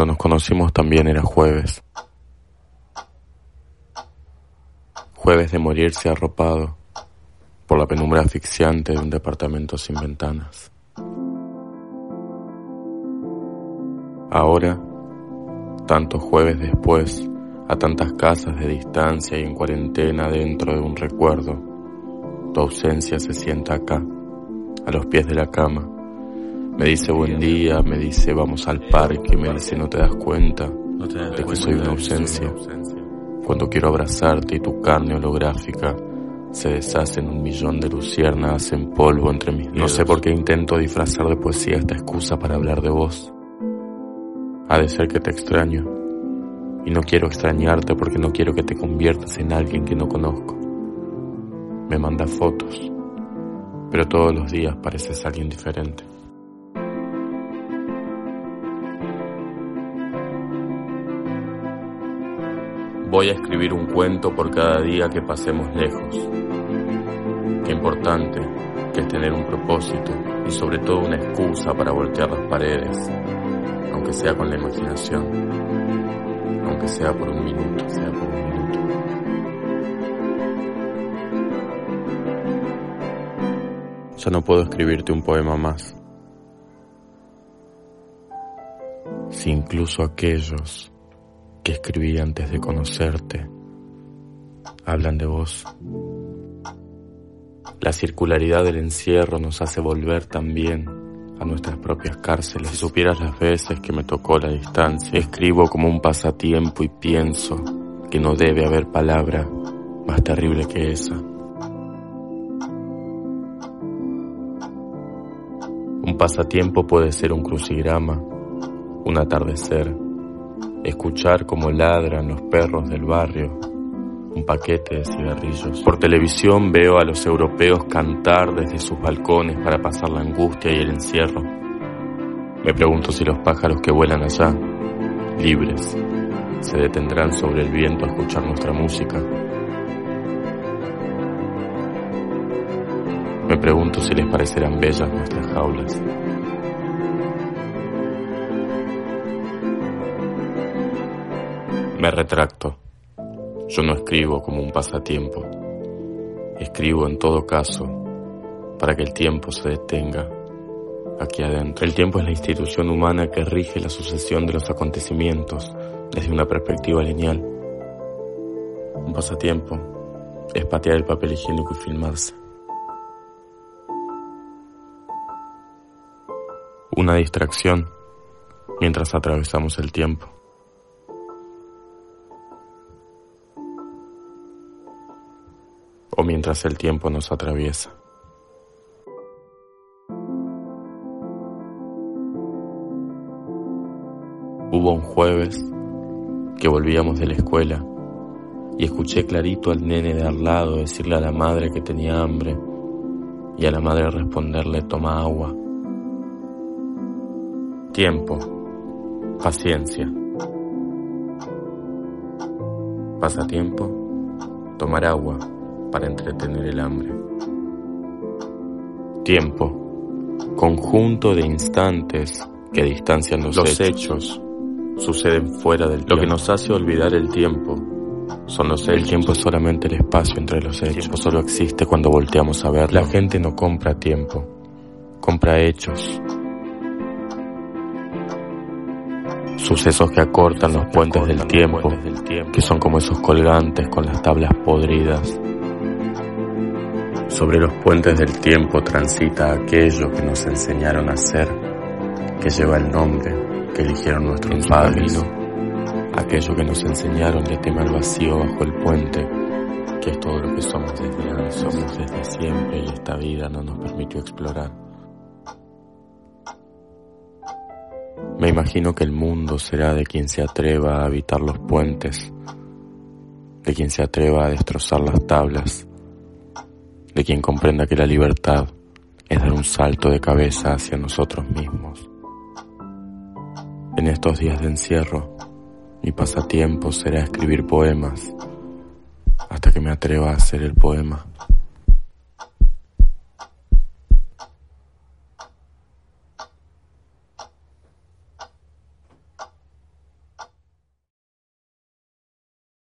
Cuando nos conocimos también era jueves. Jueves de morirse arropado por la penumbra asfixiante de un departamento sin ventanas. Ahora, tantos jueves después, a tantas casas de distancia y en cuarentena dentro de un recuerdo, tu ausencia se sienta acá, a los pies de la cama. Me dice buen día, me dice vamos al parque, me dice no te das cuenta de que soy una ausencia. Cuando quiero abrazarte y tu carne holográfica se deshace en un millón de luciernas en polvo entre mis dedos. No sé por qué intento disfrazar de poesía esta excusa para hablar de vos. Ha de ser que te extraño y no quiero extrañarte porque no quiero que te conviertas en alguien que no conozco. Me manda fotos, pero todos los días pareces alguien diferente. Voy a escribir un cuento por cada día que pasemos lejos. Qué importante que es tener un propósito y sobre todo una excusa para voltear las paredes, aunque sea con la imaginación aunque sea por un minuto, sea por un minuto. Ya no puedo escribirte un poema más. Si incluso aquellos que escribí antes de conocerte hablan de vos. La circularidad del encierro nos hace volver también a nuestras propias cárceles. Si supieras las veces que me tocó la distancia, escribo como un pasatiempo y pienso que no debe haber palabra más terrible que esa. Un pasatiempo puede ser un crucigrama, un atardecer, escuchar cómo ladran los perros del barrio, un paquete de cigarrillos. Por televisión veo a los europeos cantar desde sus balcones para pasar la angustia y el encierro. Me pregunto si los pájaros que vuelan allá, libres, se detendrán sobre el viento a escuchar nuestra música. Me pregunto si les parecerán bellas nuestras jaulas. Me retracto. Yo no escribo como un pasatiempo. Escribo en todo caso para que el tiempo se detenga aquí adentro. El tiempo es la institución humana que rige la sucesión de los acontecimientos desde una perspectiva lineal. Un pasatiempo es patear el papel higiénico y filmarse. Una distracción mientras atravesamos el tiempo. Mientras el tiempo nos atraviesa. Hubo un jueves que volvíamos de la escuela y escuché clarito al nene de al lado decirle a la madre que tenía hambre y a la madre responderle toma agua. Tiempo, paciencia. Pasatiempo, tomar agua para entretener el hambre. Tiempo, conjunto de instantes que distancian los, hechos. suceden fuera del tiempo. Lo que nos hace olvidar el tiempo son los hechos. El tiempo es solamente el espacio entre los hechos. El tiempo solo existe cuando volteamos a verlo. La gente no compra tiempo, compra hechos. Sucesos que acortan los puentes del tiempo, que son como esos colgantes con las tablas podridas sobre los puentes del tiempo transita aquello que nos enseñaron a ser, que lleva el nombre que eligieron nuestros padres, aquello que nos enseñaron de temer vacío bajo el puente, que es todo lo que somos desde antes, somos desde siempre y esta vida no nos permitió explorar. Me imagino que el mundo será de quien se atreva a habitar los puentes, de quien se atreva a destrozar las tablas, de quien comprenda que la libertad es dar un salto de cabeza hacia nosotros mismos. En estos días de encierro, mi pasatiempo será escribir poemas hasta que me atreva a hacer el poema.